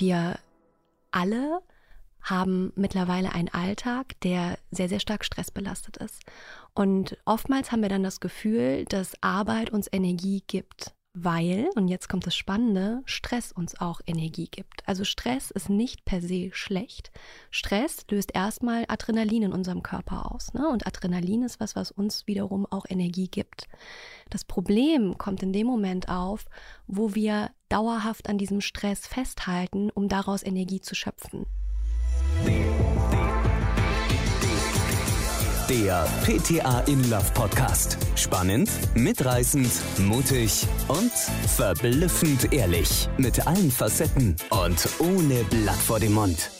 wir alle haben mittlerweile einen Alltag, der sehr, sehr stark stressbelastet ist. Und oftmals haben wir dann das Gefühl, dass Arbeit uns Energie gibt weil, und jetzt kommt das Spannende, Stress uns auch Energie gibt. Also Stress ist nicht per se schlecht. Stress löst erstmal Adrenalin in unserem Körper aus. Ne? Und Adrenalin ist was, was uns wiederum auch Energie gibt. Das Problem kommt in dem Moment auf, wo wir dauerhaft an diesem Stress festhalten, um daraus Energie zu schöpfen. Der PTA in Love Podcast. Spannend, mitreißend, mutig und verblüffend ehrlich. Mit allen Facetten und ohne Blatt vor dem Mund.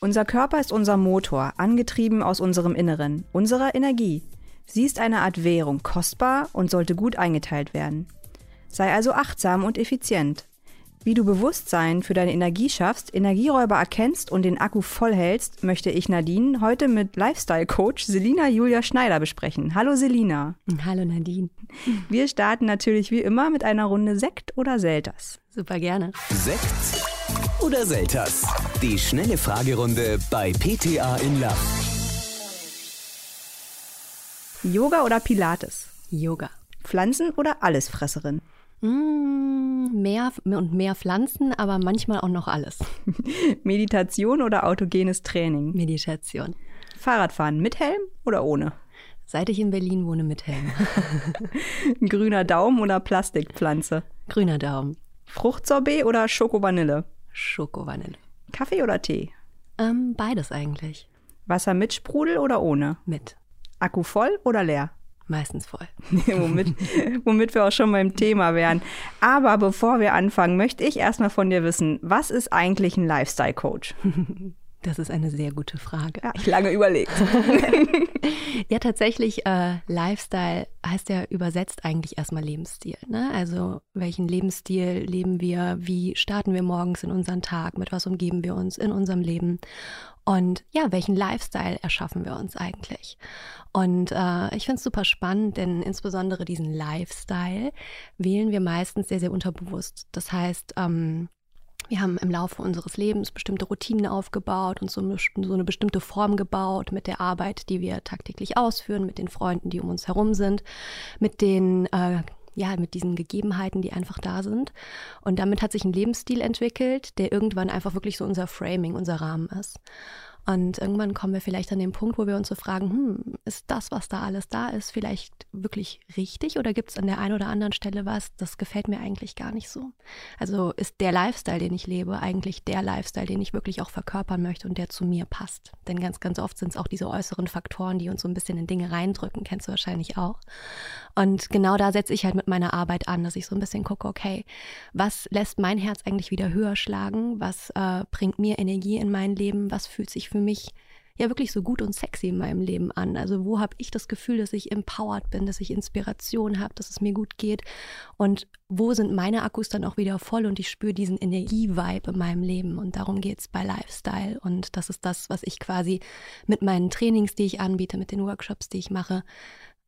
Unser Körper ist unser Motor, angetrieben aus unserem Inneren, unserer Energie. Sie ist eine Art Währung, kostbar und sollte gut eingeteilt werden. Sei also achtsam und effizient. Wie du Bewusstsein für deine Energie schaffst, Energieräuber erkennst und den Akku vollhältst, möchte ich Nadine heute mit Lifestyle-Coach Selina Julia Schneider besprechen. Hallo Selina. Hallo Nadine. Wir starten natürlich wie immer mit einer Runde Sekt oder Selters. Super gerne. Sekt oder Selters? Die schnelle Fragerunde bei PTA in Love. Yoga oder Pilates? Yoga. Pflanzen oder Allesfresserin? Mm, mehr und mehr Pflanzen, aber manchmal auch noch alles. Meditation oder autogenes Training? Meditation. Fahrradfahren mit Helm oder ohne? Seit ich in Berlin wohne, mit Helm. Grüner Daumen oder Plastikpflanze? Grüner Daumen. Fruchtsorbet oder Schoko-Vanille? Schoko-Vanille. Kaffee oder Tee? Ähm, beides eigentlich. Wasser mit Sprudel oder ohne? Mit. Akku voll oder leer? Meistens voll. womit, womit wir auch schon beim Thema wären. Aber bevor wir anfangen, möchte ich erstmal von dir wissen, was ist eigentlich ein Lifestyle-Coach? Das ist eine sehr gute Frage. Ja, ich lange überlegt. ja, tatsächlich, äh, Lifestyle heißt ja übersetzt eigentlich erstmal Lebensstil. Ne? Also welchen Lebensstil leben wir? Wie starten wir morgens in unseren Tag? Mit was umgeben wir uns in unserem Leben? Und ja, welchen Lifestyle erschaffen wir uns eigentlich? Und äh, ich finde es super spannend, denn insbesondere diesen Lifestyle wählen wir meistens sehr, sehr unterbewusst. Das heißt, ähm, wir haben im Laufe unseres Lebens bestimmte Routinen aufgebaut und so eine, so eine, bestimmte Form gebaut mit der Arbeit, die wir tagtäglich ausführen, mit den Freunden, die um uns herum sind, mit den äh, ja, mit diesen Gegebenheiten, die einfach da sind. Und damit hat sich ein Lebensstil entwickelt, der irgendwann einfach wirklich so unser Framing, unser Rahmen ist. Und irgendwann kommen wir vielleicht an den Punkt, wo wir uns so fragen, hm, ist das, was da alles da ist, vielleicht wirklich richtig oder gibt es an der einen oder anderen Stelle was, das gefällt mir eigentlich gar nicht so? Also ist der Lifestyle, den ich lebe, eigentlich der Lifestyle, den ich wirklich auch verkörpern möchte und der zu mir passt? Denn ganz, ganz oft sind es auch diese äußeren Faktoren, die uns so ein bisschen in Dinge reindrücken, kennst du wahrscheinlich auch. Und genau da setze ich halt mit meiner Arbeit an, dass ich so ein bisschen gucke, okay, was lässt mein Herz eigentlich wieder höher schlagen? Was äh, bringt mir Energie in mein Leben? Was fühlt sich für mich ja wirklich so gut und sexy in meinem Leben an? Also wo habe ich das Gefühl, dass ich empowered bin, dass ich Inspiration habe, dass es mir gut geht? Und wo sind meine Akkus dann auch wieder voll und ich spüre diesen Energie-Vibe in meinem Leben? Und darum geht es bei Lifestyle. Und das ist das, was ich quasi mit meinen Trainings, die ich anbiete, mit den Workshops, die ich mache,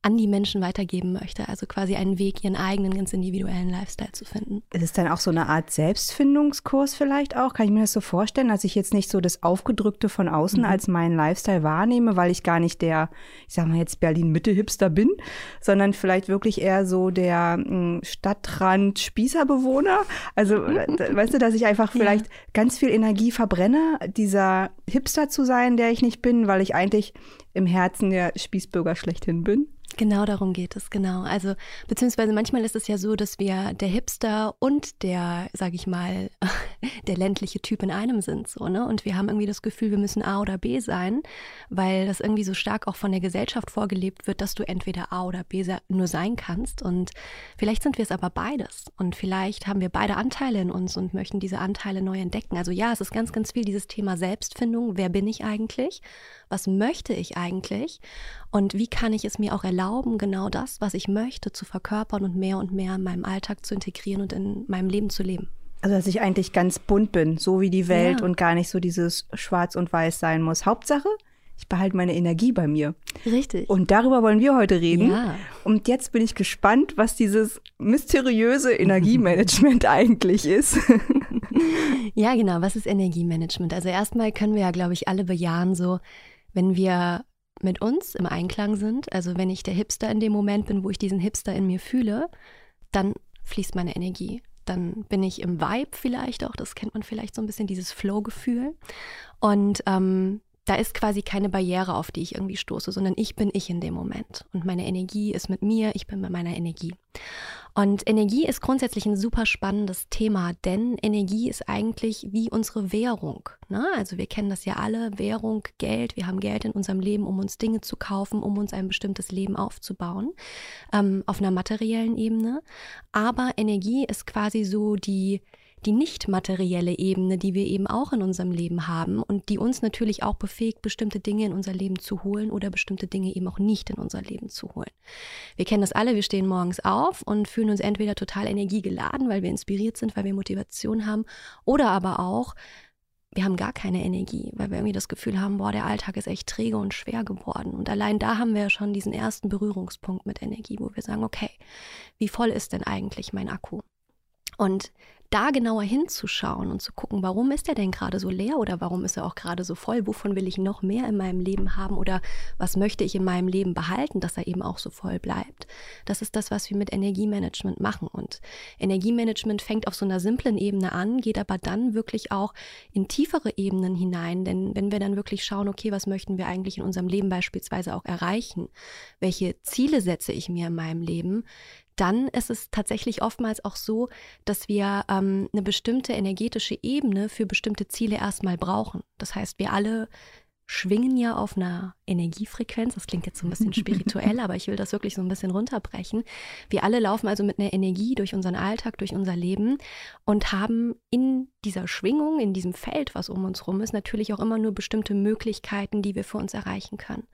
an die Menschen weitergeben möchte. Also quasi einen Weg, ihren eigenen, ganz individuellen Lifestyle zu finden. Ist es dann auch so eine Art Selbstfindungskurs vielleicht auch? Kann ich mir das so vorstellen, dass ich jetzt nicht so das Aufgedrückte von außen mhm. als meinen Lifestyle wahrnehme, weil ich gar nicht der, ich sag mal jetzt Berlin-Mitte-Hipster bin, sondern vielleicht wirklich eher so der hm, Stadtrand-Spießerbewohner? Also, weißt du, dass ich einfach vielleicht ja. ganz viel Energie verbrenne, dieser Hipster zu sein, der ich nicht bin, weil ich eigentlich im Herzen der Spießbürger schlechthin bin? Genau darum geht es, genau. Also, beziehungsweise manchmal ist es ja so, dass wir der Hipster und der, sag ich mal, der ländliche Typ in einem sind, so, ne? Und wir haben irgendwie das Gefühl, wir müssen A oder B sein, weil das irgendwie so stark auch von der Gesellschaft vorgelebt wird, dass du entweder A oder B nur sein kannst. Und vielleicht sind wir es aber beides. Und vielleicht haben wir beide Anteile in uns und möchten diese Anteile neu entdecken. Also ja, es ist ganz, ganz viel dieses Thema Selbstfindung. Wer bin ich eigentlich? Was möchte ich eigentlich? Und wie kann ich es mir auch erlauben, genau das, was ich möchte, zu verkörpern und mehr und mehr in meinem Alltag zu integrieren und in meinem Leben zu leben? Also, dass ich eigentlich ganz bunt bin, so wie die Welt ja. und gar nicht so dieses Schwarz und Weiß sein muss. Hauptsache, ich behalte meine Energie bei mir. Richtig. Und darüber wollen wir heute reden. Ja. Und jetzt bin ich gespannt, was dieses mysteriöse Energiemanagement eigentlich ist. ja, genau. Was ist Energiemanagement? Also erstmal können wir ja, glaube ich, alle bejahen, so, wenn wir mit uns im Einklang sind, also wenn ich der Hipster in dem Moment bin, wo ich diesen Hipster in mir fühle, dann fließt meine Energie. Dann bin ich im Vibe vielleicht auch, das kennt man vielleicht so ein bisschen, dieses Flow-Gefühl. Und ähm, da ist quasi keine Barriere, auf die ich irgendwie stoße, sondern ich bin ich in dem Moment. Und meine Energie ist mit mir, ich bin mit meiner Energie. Und Energie ist grundsätzlich ein super spannendes Thema, denn Energie ist eigentlich wie unsere Währung. Ne? Also wir kennen das ja alle, Währung, Geld. Wir haben Geld in unserem Leben, um uns Dinge zu kaufen, um uns ein bestimmtes Leben aufzubauen, ähm, auf einer materiellen Ebene. Aber Energie ist quasi so die, die nicht materielle Ebene, die wir eben auch in unserem Leben haben und die uns natürlich auch befähigt, bestimmte Dinge in unser Leben zu holen oder bestimmte Dinge eben auch nicht in unser Leben zu holen. Wir kennen das alle, wir stehen morgens auf und fühlen uns entweder total energiegeladen, weil wir inspiriert sind, weil wir Motivation haben, oder aber auch, wir haben gar keine Energie, weil wir irgendwie das Gefühl haben, boah, der Alltag ist echt träge und schwer geworden. Und allein da haben wir ja schon diesen ersten Berührungspunkt mit Energie, wo wir sagen, okay, wie voll ist denn eigentlich mein Akku? Und da genauer hinzuschauen und zu gucken, warum ist er denn gerade so leer oder warum ist er auch gerade so voll? Wovon will ich noch mehr in meinem Leben haben oder was möchte ich in meinem Leben behalten, dass er eben auch so voll bleibt? Das ist das, was wir mit Energiemanagement machen. Und Energiemanagement fängt auf so einer simplen Ebene an, geht aber dann wirklich auch in tiefere Ebenen hinein. Denn wenn wir dann wirklich schauen, okay, was möchten wir eigentlich in unserem Leben beispielsweise auch erreichen? Welche Ziele setze ich mir in meinem Leben? Dann ist es tatsächlich oftmals auch so, dass wir ähm, eine bestimmte energetische Ebene für bestimmte Ziele erstmal brauchen. Das heißt, wir alle schwingen ja auf einer Energiefrequenz. Das klingt jetzt so ein bisschen spirituell, aber ich will das wirklich so ein bisschen runterbrechen. Wir alle laufen also mit einer Energie durch unseren Alltag, durch unser Leben und haben in dieser Schwingung, in diesem Feld, was um uns rum ist, natürlich auch immer nur bestimmte Möglichkeiten, die wir für uns erreichen können.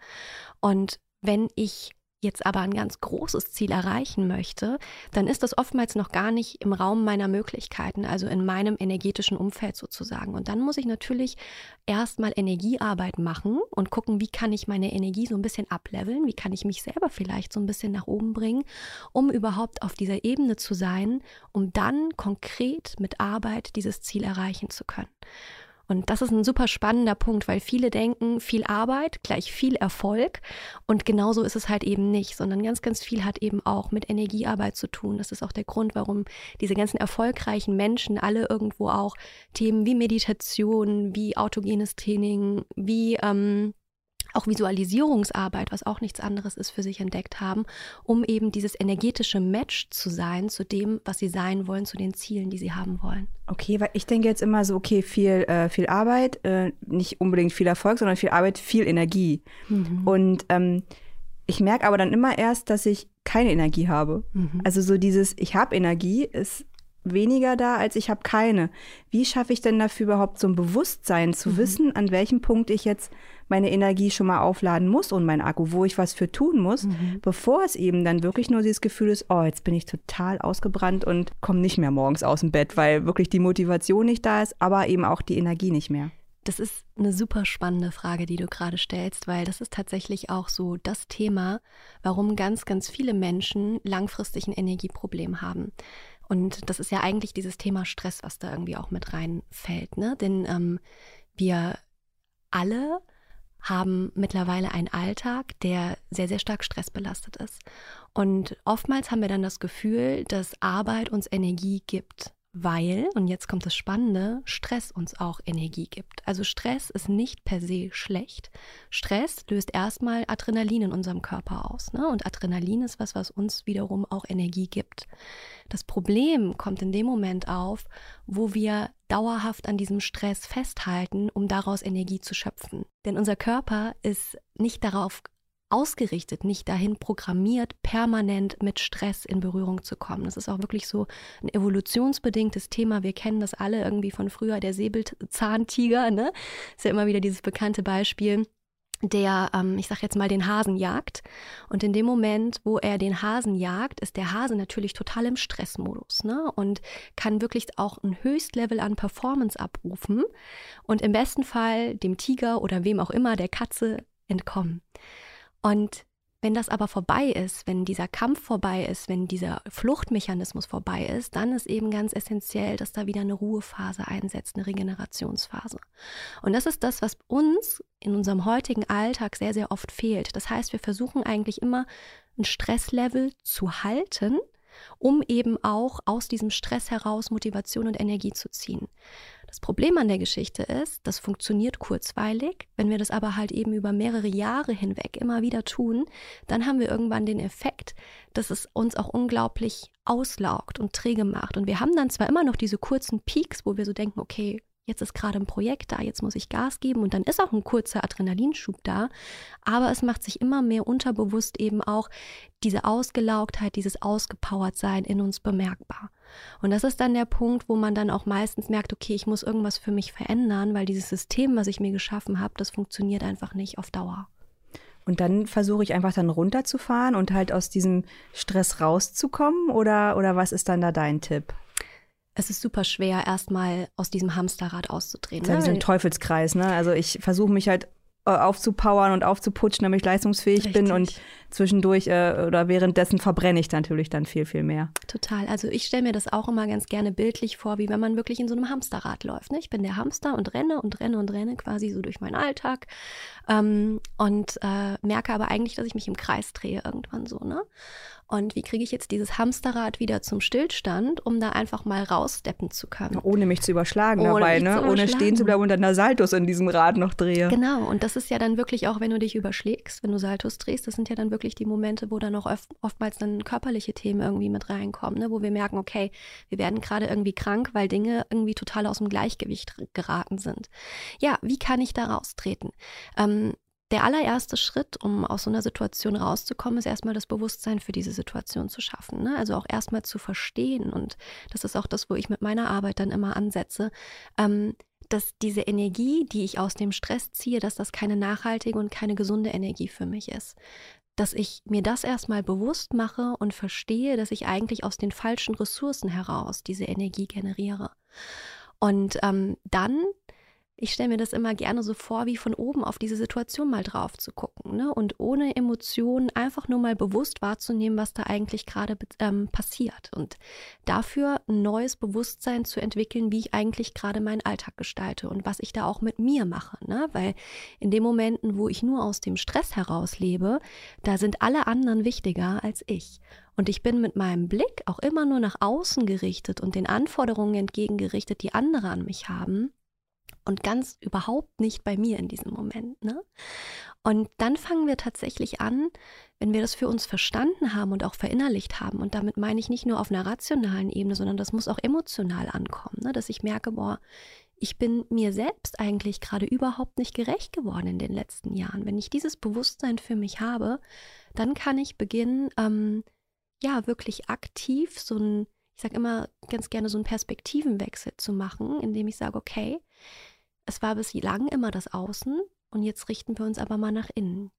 Und wenn ich jetzt aber ein ganz großes Ziel erreichen möchte, dann ist das oftmals noch gar nicht im Raum meiner Möglichkeiten, also in meinem energetischen Umfeld sozusagen. Und dann muss ich natürlich erstmal Energiearbeit machen und gucken, wie kann ich meine Energie so ein bisschen ableveln, wie kann ich mich selber vielleicht so ein bisschen nach oben bringen, um überhaupt auf dieser Ebene zu sein, um dann konkret mit Arbeit dieses Ziel erreichen zu können. Und das ist ein super spannender Punkt, weil viele denken, viel Arbeit gleich viel Erfolg. Und genauso ist es halt eben nicht, sondern ganz, ganz viel hat eben auch mit Energiearbeit zu tun. Das ist auch der Grund, warum diese ganzen erfolgreichen Menschen alle irgendwo auch Themen wie Meditation, wie autogenes Training, wie ähm, auch Visualisierungsarbeit, was auch nichts anderes ist, für sich entdeckt haben, um eben dieses energetische Match zu sein zu dem, was sie sein wollen, zu den Zielen, die sie haben wollen. Okay, weil ich denke jetzt immer so, okay, viel, äh, viel Arbeit, äh, nicht unbedingt viel Erfolg, sondern viel Arbeit, viel Energie. Mhm. Und ähm, ich merke aber dann immer erst, dass ich keine Energie habe. Mhm. Also so dieses, ich habe Energie, ist weniger da, als ich habe keine. Wie schaffe ich denn dafür überhaupt so ein Bewusstsein zu mhm. wissen, an welchem Punkt ich jetzt meine Energie schon mal aufladen muss und mein Akku, wo ich was für tun muss, mhm. bevor es eben dann wirklich nur dieses Gefühl ist, oh, jetzt bin ich total ausgebrannt und komme nicht mehr morgens aus dem Bett, weil wirklich die Motivation nicht da ist, aber eben auch die Energie nicht mehr. Das ist eine super spannende Frage, die du gerade stellst, weil das ist tatsächlich auch so das Thema, warum ganz, ganz viele Menschen langfristig ein Energieproblem haben. Und das ist ja eigentlich dieses Thema Stress, was da irgendwie auch mit reinfällt. Ne? Denn ähm, wir alle haben mittlerweile einen Alltag, der sehr, sehr stark stressbelastet ist. Und oftmals haben wir dann das Gefühl, dass Arbeit uns Energie gibt weil, und jetzt kommt das Spannende, Stress uns auch Energie gibt. Also Stress ist nicht per se schlecht. Stress löst erstmal Adrenalin in unserem Körper aus. Ne? Und Adrenalin ist was, was uns wiederum auch Energie gibt. Das Problem kommt in dem Moment auf, wo wir dauerhaft an diesem Stress festhalten, um daraus Energie zu schöpfen. Denn unser Körper ist nicht darauf ausgerichtet, nicht dahin programmiert, permanent mit Stress in Berührung zu kommen. Das ist auch wirklich so ein evolutionsbedingtes Thema. Wir kennen das alle irgendwie von früher, der Säbelzahntiger, ne? Ist ja immer wieder dieses bekannte Beispiel der, ähm, ich sag jetzt mal, den Hasen jagt. Und in dem Moment, wo er den Hasen jagt, ist der Hase natürlich total im Stressmodus ne? und kann wirklich auch ein Höchstlevel an Performance abrufen und im besten Fall dem Tiger oder wem auch immer, der Katze, entkommen. Und Wenn das aber vorbei ist, wenn dieser Kampf vorbei ist, wenn dieser Fluchtmechanismus vorbei ist, dann ist eben ganz essentiell, dass da wieder eine Ruhephase einsetzt, eine Regenerationsphase. Und das ist das, was uns in unserem heutigen Alltag sehr, sehr oft fehlt. Das heißt, wir versuchen eigentlich immer ein Stresslevel zu halten, um eben auch aus diesem Stress heraus Motivation und Energie zu ziehen. Das Problem an der Geschichte ist, das funktioniert kurzweilig. Wenn wir das aber halt eben über mehrere Jahre hinweg immer wieder tun, dann haben wir irgendwann den Effekt, dass es uns auch unglaublich auslaugt und träge macht. Und wir haben dann zwar immer noch diese kurzen Peaks, wo wir so denken, okay, jetzt ist gerade ein Projekt da, jetzt muss ich Gas geben und dann ist auch ein kurzer Adrenalinschub da, aber es macht sich immer mehr unterbewusst eben auch diese Ausgelaugtheit, dieses Ausgepowertsein in uns bemerkbar. Und das ist dann der Punkt, wo man dann auch meistens merkt, okay, ich muss irgendwas für mich verändern, weil dieses System, was ich mir geschaffen habe, das funktioniert einfach nicht auf Dauer. Und dann versuche ich einfach dann runterzufahren und halt aus diesem Stress rauszukommen oder, oder was ist dann da dein Tipp? es ist super schwer, erstmal aus diesem Hamsterrad auszudrehen. Das ist ne? ein Teufelskreis, ne? Also ich versuche mich halt aufzupowern und aufzuputschen, damit ich leistungsfähig Richtig. bin und zwischendurch äh, oder währenddessen verbrenne ich natürlich dann viel, viel mehr. Total. Also ich stelle mir das auch immer ganz gerne bildlich vor, wie wenn man wirklich in so einem Hamsterrad läuft. Ne? Ich bin der Hamster und renne und renne und renne quasi so durch meinen Alltag ähm, und äh, merke aber eigentlich, dass ich mich im Kreis drehe irgendwann so. Ne? Und wie kriege ich jetzt dieses Hamsterrad wieder zum Stillstand, um da einfach mal raussteppen zu können? Ohne mich zu überschlagen Ohne dabei, ne? Ohne stehen zu bleiben und dann da Saltos in diesem Rad noch drehe. Genau, und das ist ja dann wirklich auch, wenn du dich überschlägst, wenn du Saltos drehst, das sind ja dann wirklich die Momente, wo dann auch oft, oftmals dann körperliche Themen irgendwie mit reinkommen, ne? wo wir merken, okay, wir werden gerade irgendwie krank, weil Dinge irgendwie total aus dem Gleichgewicht geraten sind. Ja, wie kann ich da raustreten? Ähm, der allererste Schritt, um aus so einer Situation rauszukommen, ist erstmal das Bewusstsein für diese Situation zu schaffen. Ne? Also auch erstmal zu verstehen. Und das ist auch das, wo ich mit meiner Arbeit dann immer ansetze. Ähm, dass diese Energie, die ich aus dem Stress ziehe, dass das keine nachhaltige und keine gesunde Energie für mich ist. Dass ich mir das erstmal bewusst mache und verstehe, dass ich eigentlich aus den falschen Ressourcen heraus diese Energie generiere. Und ähm, dann ich stelle mir das immer gerne so vor, wie von oben auf diese Situation mal drauf zu gucken ne? und ohne Emotionen einfach nur mal bewusst wahrzunehmen, was da eigentlich gerade ähm, passiert und dafür ein neues Bewusstsein zu entwickeln, wie ich eigentlich gerade meinen Alltag gestalte und was ich da auch mit mir mache. Ne? Weil in den Momenten, wo ich nur aus dem Stress heraus lebe, da sind alle anderen wichtiger als ich. Und ich bin mit meinem Blick auch immer nur nach außen gerichtet und den Anforderungen entgegengerichtet, die andere an mich haben und ganz überhaupt nicht bei mir in diesem Moment. Ne? Und dann fangen wir tatsächlich an, wenn wir das für uns verstanden haben und auch verinnerlicht haben, und damit meine ich nicht nur auf einer rationalen Ebene, sondern das muss auch emotional ankommen, ne? dass ich merke, boah, ich bin mir selbst eigentlich gerade überhaupt nicht gerecht geworden in den letzten Jahren. Wenn ich dieses Bewusstsein für mich habe, dann kann ich beginnen, ähm, ja, wirklich aktiv so ein, ich sage immer ganz gerne so einen Perspektivenwechsel zu machen, indem ich sage, okay, es war bislang immer das Außen und jetzt richten wir uns aber mal nach innen.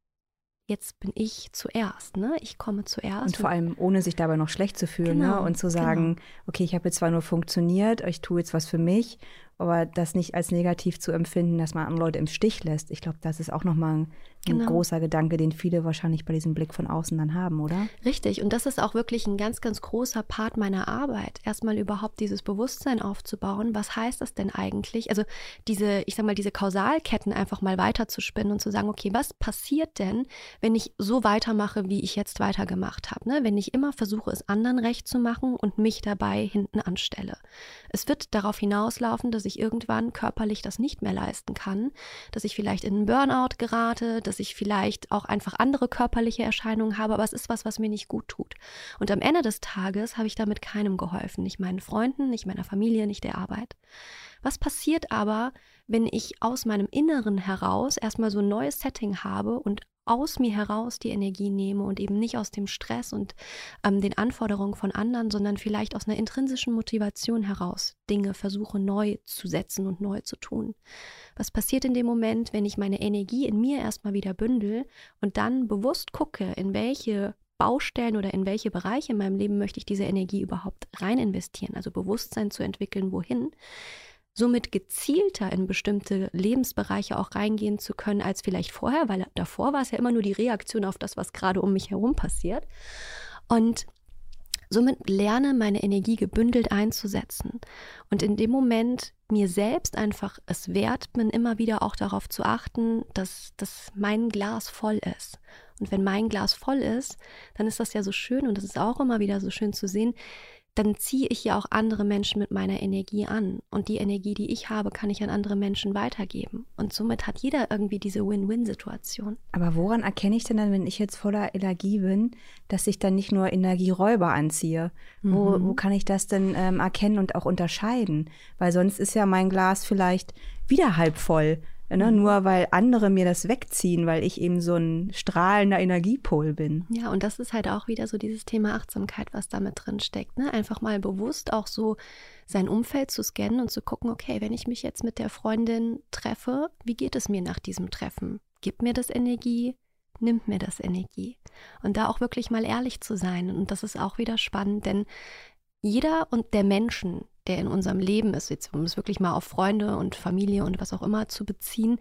Jetzt bin ich zuerst, ne? Ich komme zuerst. Und vor allem ohne sich dabei noch schlecht zu fühlen, ne? genau, ne? Und zu sagen, genau. okay, ich habe jetzt zwar nur funktioniert, ich tue jetzt was für mich aber das nicht als negativ zu empfinden, dass man andere Leute im Stich lässt. Ich glaube, das ist auch nochmal ein, ein genau. großer Gedanke, den viele wahrscheinlich bei diesem Blick von außen dann haben, oder? Richtig. Und das ist auch wirklich ein ganz, ganz großer Part meiner Arbeit. Erstmal überhaupt dieses Bewusstsein aufzubauen. Was heißt das denn eigentlich? Also diese, ich sag mal, diese Kausalketten einfach mal weiterzuspinnen und zu sagen, okay, was passiert denn, wenn ich so weitermache, wie ich jetzt weitergemacht habe? Ne? Wenn ich immer versuche, es anderen recht zu machen und mich dabei hinten anstelle. Es wird darauf hinauslaufen, dass ich irgendwann körperlich das nicht mehr leisten kann, dass ich vielleicht in einen Burnout gerate, dass ich vielleicht auch einfach andere körperliche Erscheinungen habe, aber es ist was, was mir nicht gut tut. Und am Ende des Tages habe ich damit keinem geholfen, nicht meinen Freunden, nicht meiner Familie, nicht der Arbeit. Was passiert aber, wenn ich aus meinem Inneren heraus erstmal so ein neues Setting habe und aus mir heraus die Energie nehme und eben nicht aus dem Stress und ähm, den Anforderungen von anderen, sondern vielleicht aus einer intrinsischen Motivation heraus Dinge versuche neu zu setzen und neu zu tun. Was passiert in dem Moment, wenn ich meine Energie in mir erstmal wieder bündel und dann bewusst gucke, in welche Baustellen oder in welche Bereiche in meinem Leben möchte ich diese Energie überhaupt rein investieren, also Bewusstsein zu entwickeln, wohin, somit gezielter in bestimmte Lebensbereiche auch reingehen zu können als vielleicht vorher, weil davor war es ja immer nur die Reaktion auf das, was gerade um mich herum passiert. Und somit lerne, meine Energie gebündelt einzusetzen. Und in dem Moment mir selbst einfach es wert bin, immer wieder auch darauf zu achten, dass, dass mein Glas voll ist. Und wenn mein Glas voll ist, dann ist das ja so schön und das ist auch immer wieder so schön zu sehen, dann ziehe ich ja auch andere Menschen mit meiner Energie an. Und die Energie, die ich habe, kann ich an andere Menschen weitergeben. Und somit hat jeder irgendwie diese Win-Win-Situation. Aber woran erkenne ich denn dann, wenn ich jetzt voller Energie bin, dass ich dann nicht nur Energieräuber anziehe? Mhm. Wo, wo kann ich das denn ähm, erkennen und auch unterscheiden? Weil sonst ist ja mein Glas vielleicht wieder halb voll. Ne? Mhm. Nur weil andere mir das wegziehen, weil ich eben so ein strahlender Energiepol bin. Ja, und das ist halt auch wieder so dieses Thema Achtsamkeit, was da mit drin steckt. Ne? Einfach mal bewusst auch so sein Umfeld zu scannen und zu gucken, okay, wenn ich mich jetzt mit der Freundin treffe, wie geht es mir nach diesem Treffen? Gibt mir das Energie? Nimmt mir das Energie? Und da auch wirklich mal ehrlich zu sein. Und das ist auch wieder spannend, denn jeder und der Menschen, der in unserem Leben ist, jetzt, um es wirklich mal auf Freunde und Familie und was auch immer zu beziehen,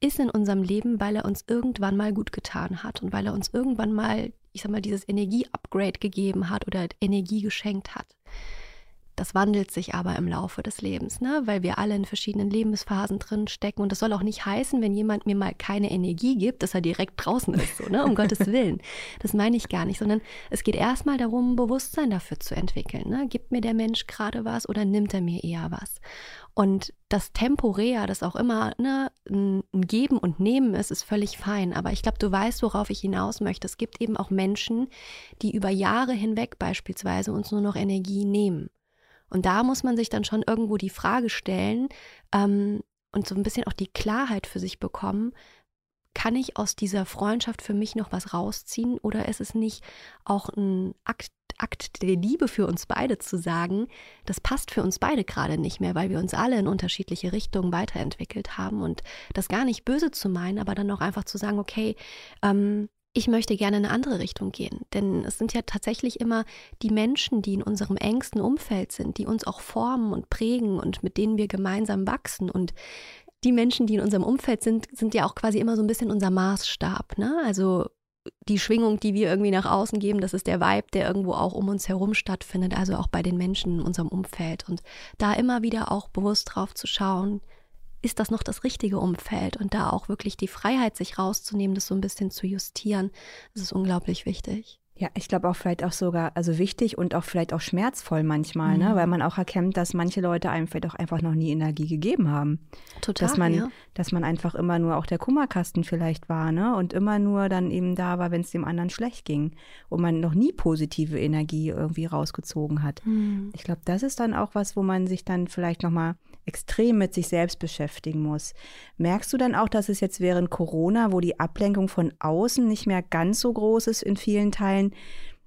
ist in unserem Leben, weil er uns irgendwann mal gut getan hat und weil er uns irgendwann mal, ich sag mal, dieses Energie-Upgrade gegeben hat oder Energie geschenkt hat. Das wandelt sich aber im Laufe des Lebens, ne? weil wir alle in verschiedenen Lebensphasen drin stecken. Und das soll auch nicht heißen, wenn jemand mir mal keine Energie gibt, dass er direkt draußen ist, so, ne? um Gottes Willen. Das meine ich gar nicht, sondern es geht erstmal darum, Bewusstsein dafür zu entwickeln. Ne? Gibt mir der Mensch gerade was oder nimmt er mir eher was? Und das temporär, das auch immer ne, ein Geben und Nehmen ist, ist völlig fein. Aber ich glaube, du weißt, worauf ich hinaus möchte. Es gibt eben auch Menschen, die über Jahre hinweg beispielsweise uns nur noch Energie nehmen. Und da muss man sich dann schon irgendwo die Frage stellen ähm, und so ein bisschen auch die Klarheit für sich bekommen, kann ich aus dieser Freundschaft für mich noch was rausziehen oder ist es nicht auch ein Akt, Akt der Liebe für uns beide zu sagen, das passt für uns beide gerade nicht mehr, weil wir uns alle in unterschiedliche Richtungen weiterentwickelt haben und das gar nicht böse zu meinen, aber dann auch einfach zu sagen, okay, ähm, ich möchte gerne in eine andere Richtung gehen. Denn es sind ja tatsächlich immer die Menschen, die in unserem engsten Umfeld sind, die uns auch formen und prägen und mit denen wir gemeinsam wachsen. Und die Menschen, die in unserem Umfeld sind, sind ja auch quasi immer so ein bisschen unser Maßstab. Ne? Also die Schwingung, die wir irgendwie nach außen geben, das ist der Vibe, der irgendwo auch um uns herum stattfindet, also auch bei den Menschen in unserem Umfeld. Und da immer wieder auch bewusst drauf zu schauen, ist das noch das richtige Umfeld und da auch wirklich die Freiheit, sich rauszunehmen, das so ein bisschen zu justieren, das ist unglaublich wichtig. Ja, ich glaube auch vielleicht auch sogar, also wichtig und auch vielleicht auch schmerzvoll manchmal, ne? mhm. ne? weil man auch erkennt, dass manche Leute einem vielleicht auch einfach noch nie Energie gegeben haben. Total. Dass man, ja. dass man einfach immer nur auch der Kummerkasten vielleicht war, ne? Und immer nur dann eben da war, wenn es dem anderen schlecht ging und man noch nie positive Energie irgendwie rausgezogen hat. Mhm. Ich glaube, das ist dann auch was, wo man sich dann vielleicht nochmal extrem mit sich selbst beschäftigen muss. Merkst du dann auch, dass es jetzt während Corona, wo die Ablenkung von außen nicht mehr ganz so groß ist in vielen Teilen,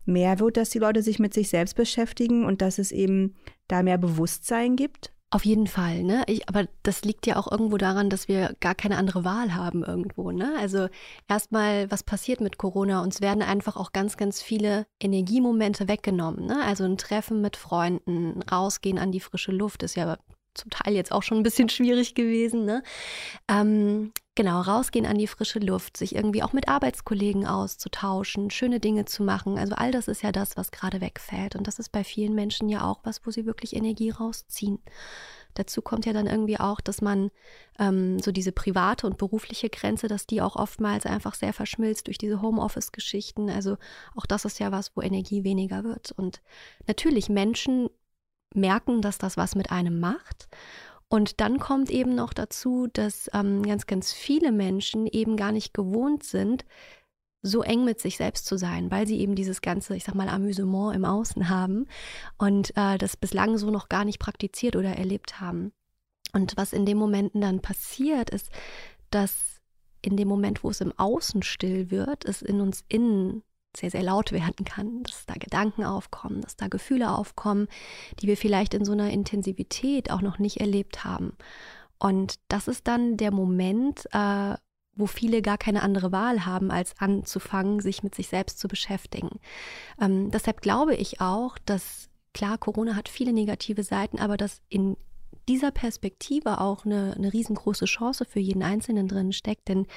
mehr wird, dass die Leute sich mit sich selbst beschäftigen und dass es eben da mehr Bewusstsein gibt? Auf jeden Fall, ne? Ich, aber das liegt ja auch irgendwo daran, dass wir gar keine andere Wahl haben irgendwo, ne? Also erstmal, was passiert mit Corona? Uns werden einfach auch ganz, ganz viele Energiemomente weggenommen, ne? Also ein Treffen mit Freunden, rausgehen an die frische Luft ist ja zum Teil jetzt auch schon ein bisschen schwierig gewesen. Ne? Ähm, genau, rausgehen an die frische Luft, sich irgendwie auch mit Arbeitskollegen auszutauschen, schöne Dinge zu machen. Also all das ist ja das, was gerade wegfällt. Und das ist bei vielen Menschen ja auch was, wo sie wirklich Energie rausziehen. Dazu kommt ja dann irgendwie auch, dass man ähm, so diese private und berufliche Grenze, dass die auch oftmals einfach sehr verschmilzt durch diese Homeoffice-Geschichten. Also auch das ist ja was, wo Energie weniger wird. Und natürlich Menschen merken, dass das was mit einem macht. Und dann kommt eben noch dazu, dass ähm, ganz, ganz viele Menschen eben gar nicht gewohnt sind, so eng mit sich selbst zu sein, weil sie eben dieses ganze, ich sag mal, Amüsement im Außen haben und äh, das bislang so noch gar nicht praktiziert oder erlebt haben. Und was in den Momenten dann passiert, ist, dass in dem Moment, wo es im Außen still wird, es in uns innen sehr, sehr laut werden kann, dass da Gedanken aufkommen, dass da Gefühle aufkommen, die wir vielleicht in so einer Intensivität auch noch nicht erlebt haben. Und das ist dann der Moment, äh, wo viele gar keine andere Wahl haben, als anzufangen, sich mit sich selbst zu beschäftigen. Ähm, deshalb glaube ich auch, dass klar, Corona hat viele negative Seiten, aber dass in dieser Perspektive auch eine, eine riesengroße Chance für jeden Einzelnen drin steckt, denn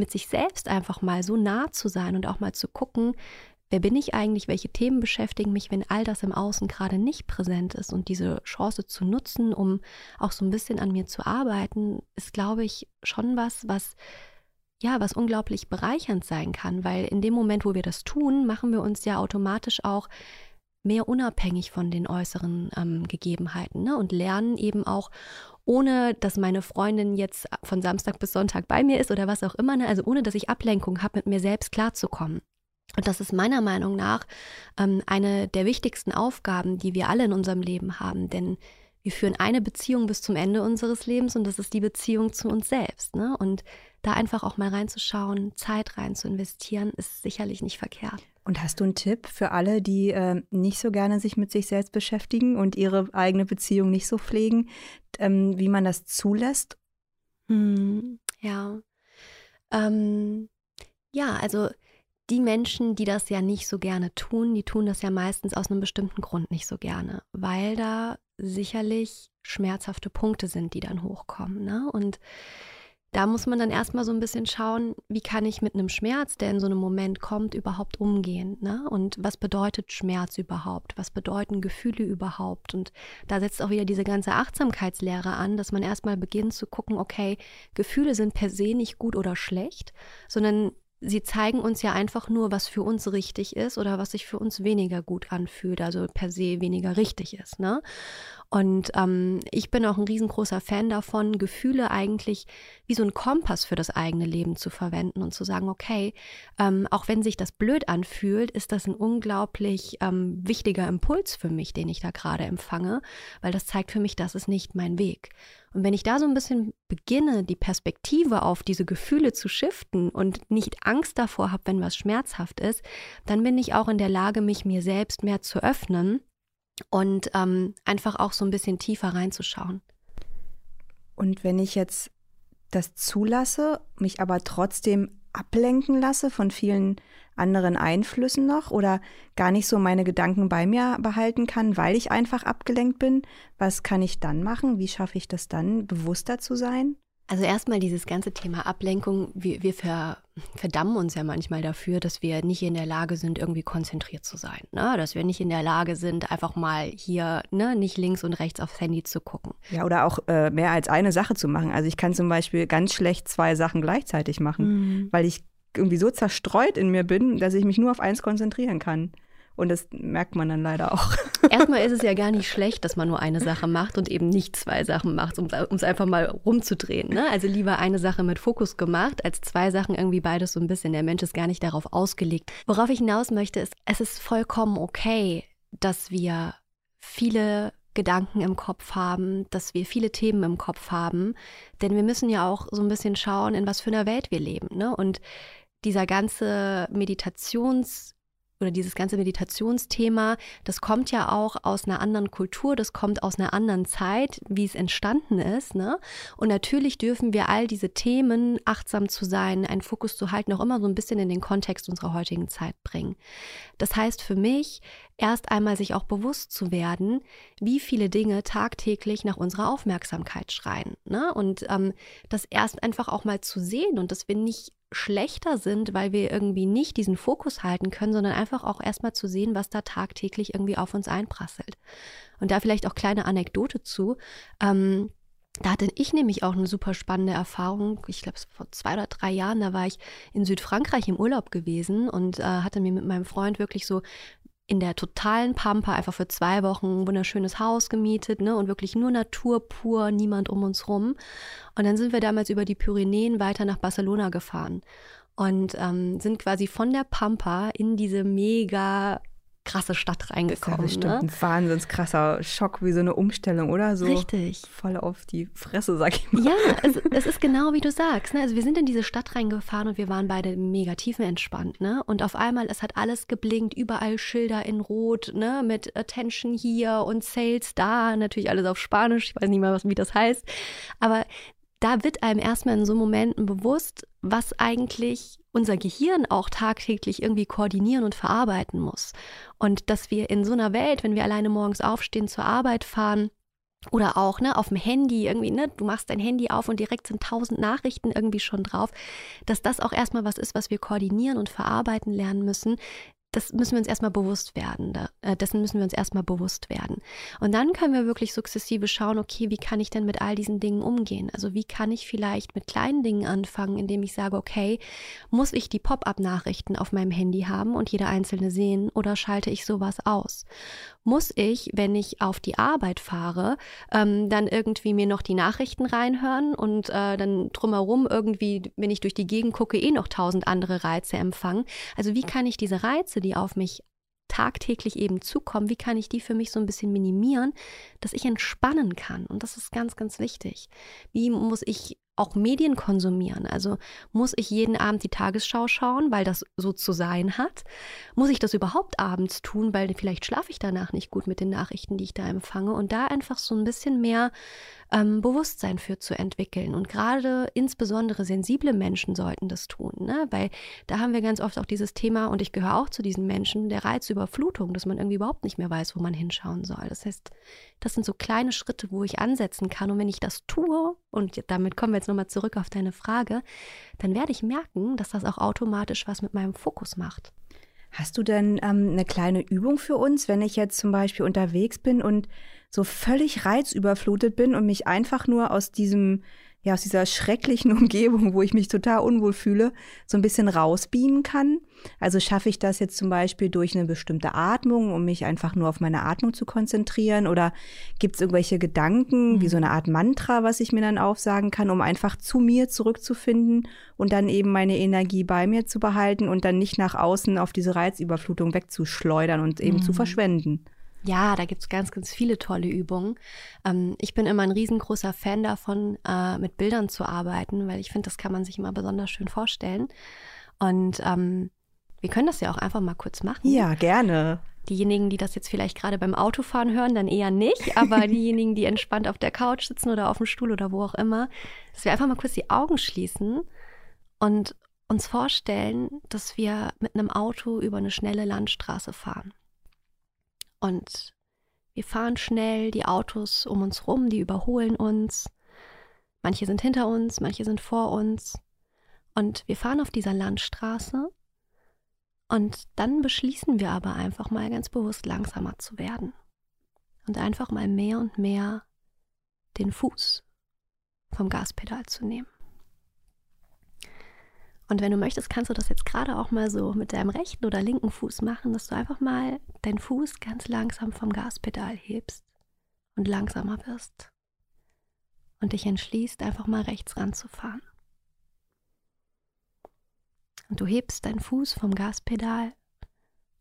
mit sich selbst einfach mal so nah zu sein und auch mal zu gucken, wer bin ich eigentlich, welche Themen beschäftigen mich, wenn all das im Außen gerade nicht präsent ist und diese Chance zu nutzen, um auch so ein bisschen an mir zu arbeiten, ist, glaube ich, schon was, was ja, was unglaublich bereichernd sein kann, weil in dem Moment, wo wir das tun, machen wir uns ja automatisch auch mehr unabhängig von den äußeren ähm, Gegebenheiten ne? und lernen eben auch, ohne dass meine Freundin jetzt von Samstag bis Sonntag bei mir ist oder was auch immer, ne? also ohne dass ich Ablenkung habe, mit mir selbst klarzukommen. Und das ist meiner Meinung nach ähm, eine der wichtigsten Aufgaben, die wir alle in unserem Leben haben. Denn wir führen eine Beziehung bis zum Ende unseres Lebens und das ist die Beziehung zu uns selbst. Ne? Und da einfach auch mal reinzuschauen, Zeit rein zu investieren, ist sicherlich nicht verkehrt. Und hast du einen Tipp für alle, die äh, nicht so gerne sich mit sich selbst beschäftigen und ihre eigene Beziehung nicht so pflegen, ähm, wie man das zulässt? Hm, ja. Ähm, ja, also die Menschen, die das ja nicht so gerne tun, die tun das ja meistens aus einem bestimmten Grund nicht so gerne, weil da sicherlich schmerzhafte Punkte sind, die dann hochkommen. Ne? Und da muss man dann erstmal so ein bisschen schauen, wie kann ich mit einem Schmerz, der in so einem Moment kommt, überhaupt umgehen. Ne? Und was bedeutet Schmerz überhaupt? Was bedeuten Gefühle überhaupt? Und da setzt auch wieder diese ganze Achtsamkeitslehre an, dass man erstmal beginnt zu gucken, okay, Gefühle sind per se nicht gut oder schlecht, sondern sie zeigen uns ja einfach nur, was für uns richtig ist oder was sich für uns weniger gut anfühlt, also per se weniger richtig ist. Ne? Und ähm, ich bin auch ein riesengroßer Fan davon, Gefühle eigentlich wie so ein Kompass für das eigene Leben zu verwenden und zu sagen, okay, ähm, auch wenn sich das blöd anfühlt, ist das ein unglaublich ähm, wichtiger Impuls für mich, den ich da gerade empfange, weil das zeigt für mich, das ist nicht mein Weg. Und wenn ich da so ein bisschen beginne, die Perspektive auf diese Gefühle zu shiften und nicht Angst davor habe, wenn was schmerzhaft ist, dann bin ich auch in der Lage, mich mir selbst mehr zu öffnen und ähm, einfach auch so ein bisschen tiefer reinzuschauen. Und wenn ich jetzt das zulasse, mich aber trotzdem ablenken lasse von vielen anderen Einflüssen noch oder gar nicht so meine Gedanken bei mir behalten kann, weil ich einfach abgelenkt bin, was kann ich dann machen? Wie schaffe ich das dann, bewusster zu sein? Also erstmal dieses ganze Thema Ablenkung. Wir, wir ver, verdammen uns ja manchmal dafür, dass wir nicht in der Lage sind, irgendwie konzentriert zu sein. Ne? Dass wir nicht in der Lage sind, einfach mal hier ne, nicht links und rechts aufs Handy zu gucken. Ja, oder auch äh, mehr als eine Sache zu machen. Also ich kann zum Beispiel ganz schlecht zwei Sachen gleichzeitig machen, mhm. weil ich irgendwie so zerstreut in mir bin, dass ich mich nur auf eins konzentrieren kann. Und das merkt man dann leider auch. Erstmal ist es ja gar nicht schlecht, dass man nur eine Sache macht und eben nicht zwei Sachen macht, um es einfach mal rumzudrehen. Ne? Also lieber eine Sache mit Fokus gemacht, als zwei Sachen irgendwie beides so ein bisschen. Der Mensch ist gar nicht darauf ausgelegt. Worauf ich hinaus möchte, ist, es ist vollkommen okay, dass wir viele Gedanken im Kopf haben, dass wir viele Themen im Kopf haben. Denn wir müssen ja auch so ein bisschen schauen, in was für einer Welt wir leben. Ne? Und dieser ganze Meditations- oder dieses ganze Meditationsthema, das kommt ja auch aus einer anderen Kultur, das kommt aus einer anderen Zeit, wie es entstanden ist. Ne? Und natürlich dürfen wir all diese Themen, achtsam zu sein, einen Fokus zu halten, auch immer so ein bisschen in den Kontext unserer heutigen Zeit bringen. Das heißt für mich, erst einmal sich auch bewusst zu werden, wie viele Dinge tagtäglich nach unserer Aufmerksamkeit schreien. Ne? Und ähm, das erst einfach auch mal zu sehen und dass wir nicht schlechter sind, weil wir irgendwie nicht diesen Fokus halten können, sondern einfach auch erstmal zu sehen, was da tagtäglich irgendwie auf uns einprasselt. Und da vielleicht auch kleine Anekdote zu. Ähm, da hatte ich nämlich auch eine super spannende Erfahrung. Ich glaube, vor zwei oder drei Jahren, da war ich in Südfrankreich im Urlaub gewesen und äh, hatte mir mit meinem Freund wirklich so in der totalen Pampa einfach für zwei Wochen ein wunderschönes Haus gemietet, ne? Und wirklich nur Natur pur, niemand um uns rum. Und dann sind wir damals über die Pyrenäen weiter nach Barcelona gefahren und ähm, sind quasi von der Pampa in diese mega krasse Stadt reingekommen. Das ist ja bestimmt ne? ein wahnsinns krasser Schock, wie so eine Umstellung, oder? So Richtig. Voll auf die Fresse, sag ich mal. Ja, es, es ist genau wie du sagst. Ne? Also wir sind in diese Stadt reingefahren und wir waren beide mega tiefenentspannt. Ne? Und auf einmal, es hat alles geblinkt, überall Schilder in Rot, ne? mit Attention hier und Sales da. Natürlich alles auf Spanisch, ich weiß nicht mal, was, wie das heißt. Aber da wird einem erstmal in so Momenten bewusst, was eigentlich unser Gehirn auch tagtäglich irgendwie koordinieren und verarbeiten muss. Und dass wir in so einer Welt, wenn wir alleine morgens aufstehen, zur Arbeit fahren, Oder auch ne, auf dem Handy irgendwie, ne, du machst dein Handy auf und direkt sind tausend Nachrichten irgendwie schon drauf, dass das auch erstmal was ist, was wir koordinieren und verarbeiten lernen müssen, das müssen wir uns erstmal bewusst werden. Da, äh, dessen müssen wir uns erstmal bewusst werden. Und dann können wir wirklich sukzessive schauen, okay, wie kann ich denn mit all diesen Dingen umgehen? Also wie kann ich vielleicht mit kleinen Dingen anfangen, indem ich sage, okay, muss ich die Pop-up-Nachrichten auf meinem Handy haben und jede einzelne sehen oder schalte ich sowas aus? Muss ich, wenn ich auf die Arbeit fahre, ähm, dann irgendwie mir noch die Nachrichten reinhören und äh, dann drumherum irgendwie, wenn ich durch die Gegend gucke, eh noch tausend andere Reize empfangen? Also wie kann ich diese Reize die auf mich tagtäglich eben zukommen, wie kann ich die für mich so ein bisschen minimieren, dass ich entspannen kann. Und das ist ganz, ganz wichtig. Wie muss ich auch Medien konsumieren? Also muss ich jeden Abend die Tagesschau schauen, weil das so zu sein hat? Muss ich das überhaupt abends tun, weil vielleicht schlafe ich danach nicht gut mit den Nachrichten, die ich da empfange? Und da einfach so ein bisschen mehr ähm, Bewusstsein für zu entwickeln. Und gerade insbesondere sensible Menschen sollten das tun, ne? weil da haben wir ganz oft auch dieses Thema, und ich gehöre auch zu diesen Menschen, der Reizüberflutung, dass man irgendwie überhaupt nicht mehr weiß, wo man hinschauen soll. Das heißt, das sind so kleine Schritte, wo ich ansetzen kann. Und wenn ich das tue, und damit kommen wir jetzt nochmal zurück auf deine Frage, dann werde ich merken, dass das auch automatisch was mit meinem Fokus macht. Hast du denn ähm, eine kleine Übung für uns, wenn ich jetzt zum Beispiel unterwegs bin und so völlig reizüberflutet bin und mich einfach nur aus diesem, ja, aus dieser schrecklichen Umgebung, wo ich mich total unwohl fühle, so ein bisschen rausbeamen kann. Also schaffe ich das jetzt zum Beispiel durch eine bestimmte Atmung, um mich einfach nur auf meine Atmung zu konzentrieren? Oder gibt es irgendwelche Gedanken, mhm. wie so eine Art Mantra, was ich mir dann aufsagen kann, um einfach zu mir zurückzufinden und dann eben meine Energie bei mir zu behalten und dann nicht nach außen auf diese Reizüberflutung wegzuschleudern und eben mhm. zu verschwenden? Ja, da gibt es ganz, ganz viele tolle Übungen. Ähm, ich bin immer ein riesengroßer Fan davon, äh, mit Bildern zu arbeiten, weil ich finde, das kann man sich immer besonders schön vorstellen. Und ähm, wir können das ja auch einfach mal kurz machen. Ja, gerne. Diejenigen, die das jetzt vielleicht gerade beim Autofahren hören, dann eher nicht, aber diejenigen, die entspannt auf der Couch sitzen oder auf dem Stuhl oder wo auch immer, dass wir einfach mal kurz die Augen schließen und uns vorstellen, dass wir mit einem Auto über eine schnelle Landstraße fahren. Und wir fahren schnell, die Autos um uns rum, die überholen uns. Manche sind hinter uns, manche sind vor uns. Und wir fahren auf dieser Landstraße und dann beschließen wir aber einfach mal ganz bewusst langsamer zu werden. Und einfach mal mehr und mehr den Fuß vom Gaspedal zu nehmen. Und wenn du möchtest, kannst du das jetzt gerade auch mal so mit deinem rechten oder linken Fuß machen, dass du einfach mal deinen Fuß ganz langsam vom Gaspedal hebst und langsamer wirst. Und dich entschließt, einfach mal rechts ranzufahren. Und du hebst deinen Fuß vom Gaspedal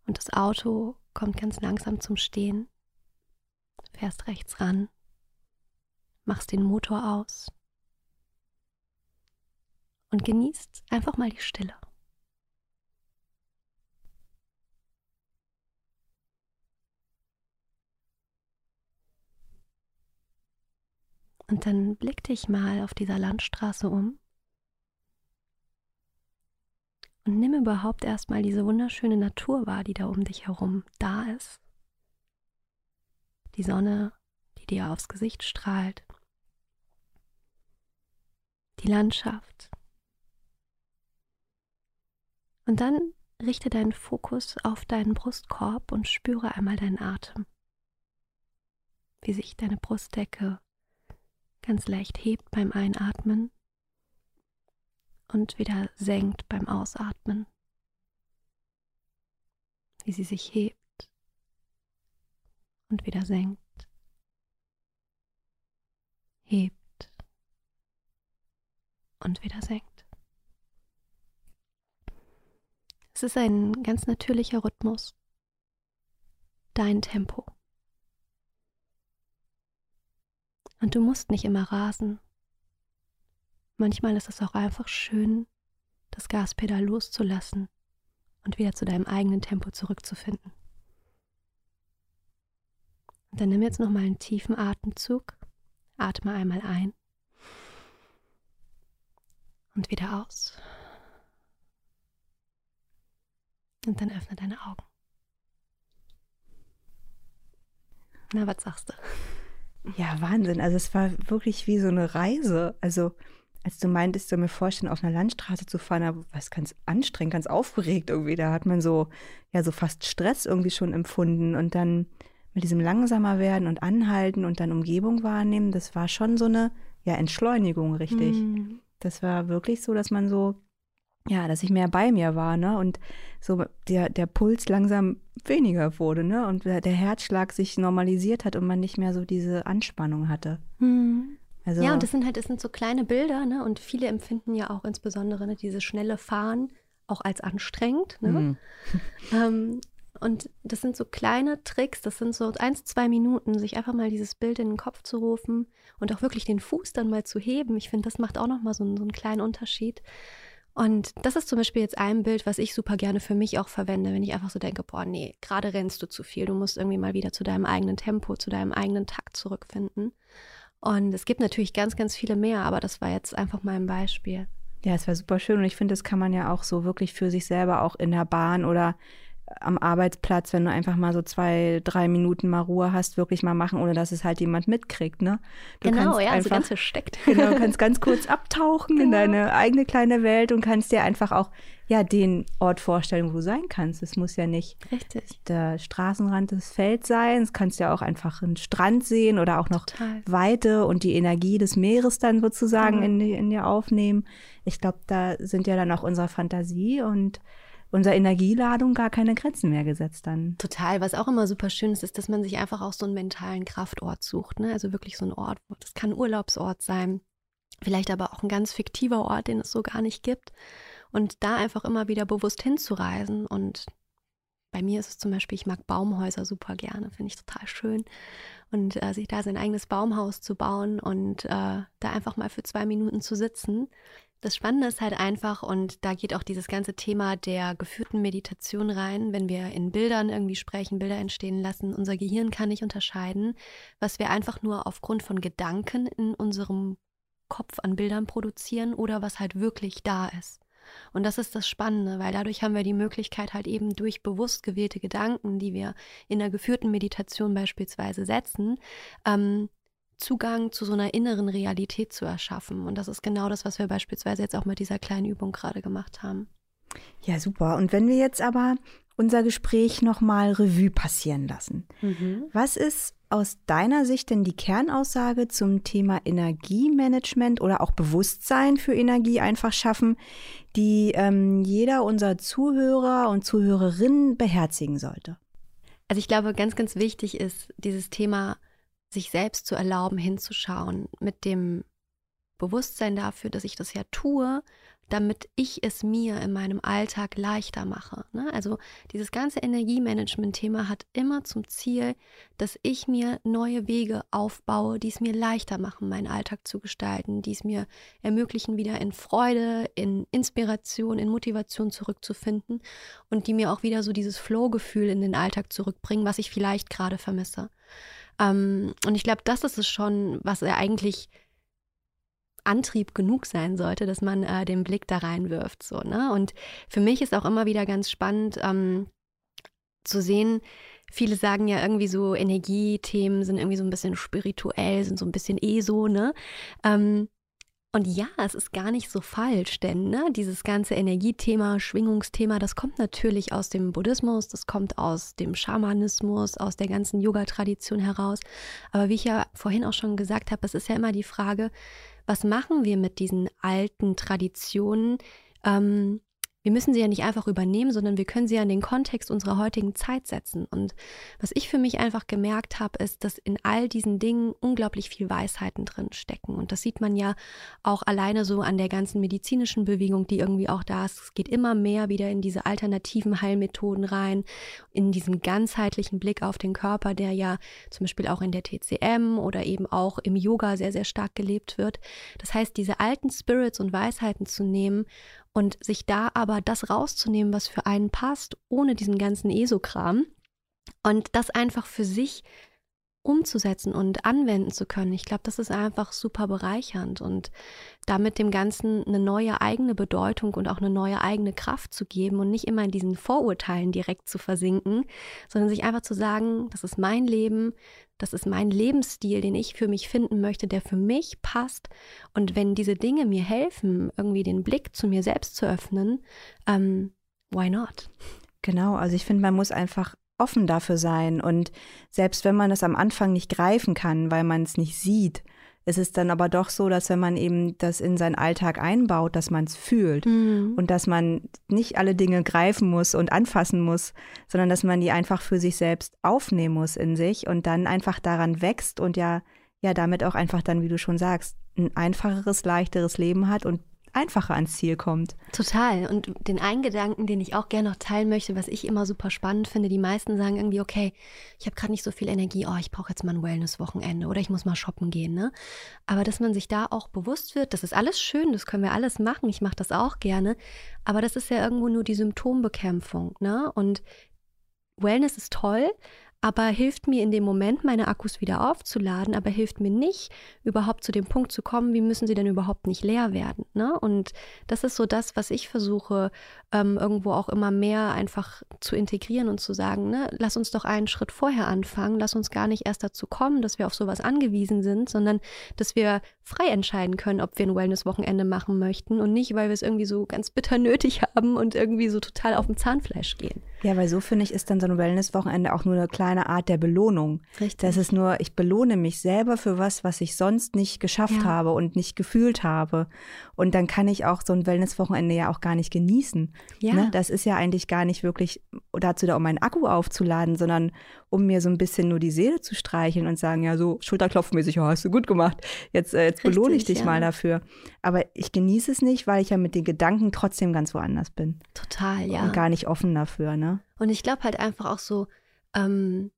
und das Auto kommt ganz langsam zum Stehen. Fährst rechts ran, machst den Motor aus und genießt einfach mal die Stille. Und dann blick dich mal auf dieser Landstraße um und nimm überhaupt erstmal diese wunderschöne Natur wahr, die da um dich herum da ist. Die Sonne, die dir aufs Gesicht strahlt. Die Landschaft, und dann richte deinen Fokus auf deinen Brustkorb und spüre einmal deinen Atem, wie sich deine Brustdecke ganz leicht hebt beim Einatmen und wieder senkt beim Ausatmen, wie sie sich hebt und wieder senkt, hebt und wieder senkt. Es ist ein ganz natürlicher Rhythmus. Dein Tempo. Und du musst nicht immer rasen. Manchmal ist es auch einfach schön, das Gaspedal loszulassen und wieder zu deinem eigenen Tempo zurückzufinden. Und dann nimm jetzt nochmal einen tiefen Atemzug. Atme einmal ein und wieder aus. Und dann öffne deine Augen. Na, was sagst du? Ja, Wahnsinn. Also es war wirklich wie so eine Reise. Also als du meintest, du mir vorstellen, auf einer Landstraße zu fahren, da war es ganz anstrengend, ganz aufgeregt irgendwie. Da hat man so, ja, so fast Stress irgendwie schon empfunden. Und dann mit diesem langsamer werden und anhalten und dann Umgebung wahrnehmen, das war schon so eine, ja, Entschleunigung, richtig. Mhm. Das war wirklich so, dass man so, ja, dass ich mehr bei mir war, ne? Und so der, der Puls langsam weniger wurde, ne? Und der Herzschlag sich normalisiert hat und man nicht mehr so diese Anspannung hatte. Mhm. Also, ja, und das sind halt, das sind so kleine Bilder, ne? Und viele empfinden ja auch insbesondere ne, diese schnelle Fahren auch als anstrengend. Ne? Mhm. ähm, und das sind so kleine Tricks, das sind so eins, zwei Minuten, sich einfach mal dieses Bild in den Kopf zu rufen und auch wirklich den Fuß dann mal zu heben. Ich finde, das macht auch nochmal so, so einen kleinen Unterschied. Und das ist zum Beispiel jetzt ein Bild, was ich super gerne für mich auch verwende, wenn ich einfach so denke, boah, nee, gerade rennst du zu viel, du musst irgendwie mal wieder zu deinem eigenen Tempo, zu deinem eigenen Takt zurückfinden. Und es gibt natürlich ganz, ganz viele mehr, aber das war jetzt einfach mal ein Beispiel. Ja, es war super schön und ich finde, das kann man ja auch so wirklich für sich selber auch in der Bahn oder am Arbeitsplatz, wenn du einfach mal so zwei, drei Minuten mal Ruhe hast, wirklich mal machen, ohne dass es halt jemand mitkriegt, ne? Du genau, ja, einfach, so ganz versteckt. Genau, du kannst ganz kurz abtauchen genau. in deine eigene kleine Welt und kannst dir einfach auch ja den Ort vorstellen, wo du sein kannst. Es muss ja nicht Richtig. der Straßenrand des Felds sein. Es kannst ja auch einfach einen Strand sehen oder auch noch Total. Weite und die Energie des Meeres dann sozusagen mhm. in, in dir aufnehmen. Ich glaube, da sind ja dann auch unsere Fantasie und unserer Energieladung gar keine Grenzen mehr gesetzt dann. Total. Was auch immer super schön ist, ist, dass man sich einfach auch so einen mentalen Kraftort sucht. Ne? Also wirklich so ein Ort, das kann ein Urlaubsort sein, vielleicht aber auch ein ganz fiktiver Ort, den es so gar nicht gibt. Und da einfach immer wieder bewusst hinzureisen. Und bei mir ist es zum Beispiel, ich mag Baumhäuser super gerne, finde ich total schön. Und äh, sich da sein eigenes Baumhaus zu bauen und äh, da einfach mal für zwei Minuten zu sitzen, das Spannende ist halt einfach, und da geht auch dieses ganze Thema der geführten Meditation rein, wenn wir in Bildern irgendwie sprechen, Bilder entstehen lassen. Unser Gehirn kann nicht unterscheiden, was wir einfach nur aufgrund von Gedanken in unserem Kopf an Bildern produzieren oder was halt wirklich da ist. Und das ist das Spannende, weil dadurch haben wir die Möglichkeit halt eben durch bewusst gewählte Gedanken, die wir in der geführten Meditation beispielsweise setzen, ähm, Zugang zu so einer inneren Realität zu erschaffen. Und das ist genau das, was wir beispielsweise jetzt auch mit dieser kleinen Übung gerade gemacht haben. Ja, super. Und wenn wir jetzt aber unser Gespräch nochmal Revue passieren lassen. Mhm. Was ist aus deiner Sicht denn die Kernaussage zum Thema Energiemanagement oder auch Bewusstsein für Energie einfach schaffen, die ähm, jeder unserer Zuhörer und Zuhörerinnen beherzigen sollte? Also ich glaube, ganz, ganz wichtig ist dieses Thema sich selbst zu erlauben, hinzuschauen, mit dem Bewusstsein dafür, dass ich das ja tue, damit ich es mir in meinem Alltag leichter mache. Ne? Also dieses ganze Energiemanagement-Thema hat immer zum Ziel, dass ich mir neue Wege aufbaue, die es mir leichter machen, meinen Alltag zu gestalten, die es mir ermöglichen, wieder in Freude, in Inspiration, in Motivation zurückzufinden und die mir auch wieder so dieses Flow-Gefühl in den Alltag zurückbringen, was ich vielleicht gerade vermisse. Ähm, und ich glaube, das ist es schon, was er eigentlich Antrieb genug sein sollte, dass man äh, den Blick da reinwirft. So, ne? Und für mich ist auch immer wieder ganz spannend ähm, zu sehen, viele sagen ja irgendwie so, Energiethemen sind irgendwie so ein bisschen spirituell, sind so ein bisschen eh so, ne? Ähm, und ja, es ist gar nicht so falsch, denn ne, dieses ganze Energiethema, Schwingungsthema, das kommt natürlich aus dem Buddhismus, das kommt aus dem Schamanismus, aus der ganzen Yoga-Tradition heraus. Aber wie ich ja vorhin auch schon gesagt habe, es ist ja immer die Frage, was machen wir mit diesen alten Traditionen? Ähm, wir müssen sie ja nicht einfach übernehmen, sondern wir können sie ja in den Kontext unserer heutigen Zeit setzen. Und was ich für mich einfach gemerkt habe, ist, dass in all diesen Dingen unglaublich viel Weisheiten drin stecken. Und das sieht man ja auch alleine so an der ganzen medizinischen Bewegung, die irgendwie auch da ist. Es geht immer mehr wieder in diese alternativen Heilmethoden rein, in diesen ganzheitlichen Blick auf den Körper, der ja zum Beispiel auch in der TCM oder eben auch im Yoga sehr, sehr stark gelebt wird. Das heißt, diese alten Spirits und Weisheiten zu nehmen und sich da aber das rauszunehmen, was für einen passt, ohne diesen ganzen ESO-Kram und das einfach für sich umzusetzen und anwenden zu können. Ich glaube, das ist einfach super bereichernd und damit dem Ganzen eine neue eigene Bedeutung und auch eine neue eigene Kraft zu geben und nicht immer in diesen Vorurteilen direkt zu versinken, sondern sich einfach zu sagen, das ist mein Leben, das ist mein Lebensstil, den ich für mich finden möchte, der für mich passt. Und wenn diese Dinge mir helfen, irgendwie den Blick zu mir selbst zu öffnen, ähm, why not? Genau, also ich finde, man muss einfach offen dafür sein. Und selbst wenn man es am Anfang nicht greifen kann, weil man es nicht sieht, ist es dann aber doch so, dass wenn man eben das in seinen Alltag einbaut, dass man es fühlt mhm. und dass man nicht alle Dinge greifen muss und anfassen muss, sondern dass man die einfach für sich selbst aufnehmen muss in sich und dann einfach daran wächst und ja, ja, damit auch einfach dann, wie du schon sagst, ein einfacheres, leichteres Leben hat und einfacher ans Ziel kommt. Total. Und den einen Gedanken, den ich auch gerne noch teilen möchte, was ich immer super spannend finde, die meisten sagen irgendwie, okay, ich habe gerade nicht so viel Energie, oh, ich brauche jetzt mal ein Wellness-Wochenende oder ich muss mal shoppen gehen. Ne? Aber dass man sich da auch bewusst wird, das ist alles schön, das können wir alles machen, ich mache das auch gerne, aber das ist ja irgendwo nur die Symptombekämpfung. Ne? Und Wellness ist toll, aber hilft mir in dem Moment, meine Akkus wieder aufzuladen, aber hilft mir nicht, überhaupt zu dem Punkt zu kommen, wie müssen sie denn überhaupt nicht leer werden. Ne? Und das ist so das, was ich versuche, ähm, irgendwo auch immer mehr einfach zu integrieren und zu sagen, ne, lass uns doch einen Schritt vorher anfangen, lass uns gar nicht erst dazu kommen, dass wir auf sowas angewiesen sind, sondern dass wir frei entscheiden können, ob wir ein Wellness-Wochenende machen möchten und nicht, weil wir es irgendwie so ganz bitter nötig haben und irgendwie so total auf dem Zahnfleisch gehen. Ja, weil so finde ich, ist dann so ein Wellness-Wochenende auch nur eine kleine Art der Belohnung. Richtig. Das ist nur, ich belohne mich selber für was, was ich sonst nicht geschafft ja. habe und nicht gefühlt habe. Und dann kann ich auch so ein Wellness-Wochenende ja auch gar nicht genießen. Ja. Ne? Das ist ja eigentlich gar nicht wirklich dazu da, um meinen Akku aufzuladen, sondern um mir so ein bisschen nur die Seele zu streicheln und sagen, ja, so schulterklopfmäßig, oh, hast du gut gemacht. Jetzt, äh, jetzt belohne ich dich ja. mal dafür. Aber ich genieße es nicht, weil ich ja mit den Gedanken trotzdem ganz woanders bin. Total, ja. Und gar nicht offen dafür, ne? Und ich glaube halt einfach auch so, ähm,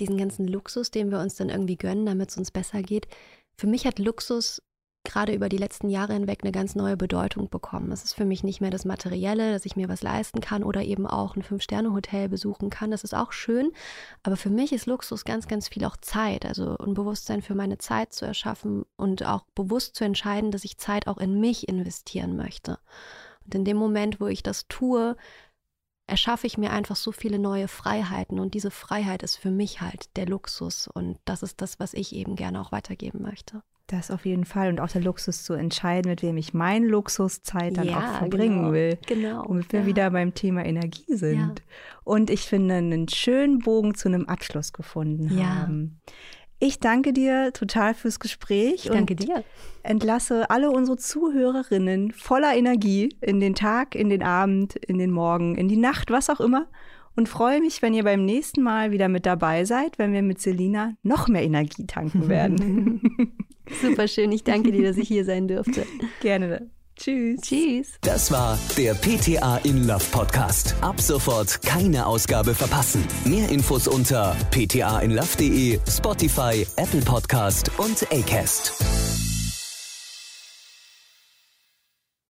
diesen ganzen Luxus, den wir uns dann irgendwie gönnen, damit es uns besser geht. Für mich hat Luxus gerade über die letzten Jahre hinweg eine ganz neue Bedeutung bekommen. Es ist für mich nicht mehr das Materielle, dass ich mir was leisten kann oder eben auch ein Fünf-Sterne-Hotel besuchen kann. Das ist auch schön. Aber für mich ist Luxus ganz, ganz viel auch Zeit. Also ein Bewusstsein für meine Zeit zu erschaffen und auch bewusst zu entscheiden, dass ich Zeit auch in mich investieren möchte. Und in dem Moment, wo ich das tue, erschaffe ich mir einfach so viele neue Freiheiten und diese Freiheit ist für mich halt der Luxus und das ist das, was ich eben gerne auch weitergeben möchte. Das auf jeden Fall und auch der Luxus zu entscheiden, mit wem ich meine Luxuszeit dann ja, auch verbringen genau, will. Genau. Womit wir ja. wieder beim Thema Energie sind. Ja. Und ich finde einen schönen Bogen zu einem Abschluss gefunden haben. Ich danke dir total fürs Gespräch. Ich danke dir. Entlasse alle unsere Zuhörerinnen voller Energie in den Tag, in den Abend, in den Morgen, in die Nacht, was auch immer und freue mich, wenn ihr beim nächsten Mal wieder mit dabei seid, wenn wir mit Selina noch mehr Energie tanken werden. Super schön. Ich danke dir, dass ich hier sein durfte. Gerne. Tschüss. Tschüss. Das war der PTA in Love Podcast. Ab sofort keine Ausgabe verpassen. Mehr Infos unter ptainlove.de, Spotify, Apple Podcast und Acast.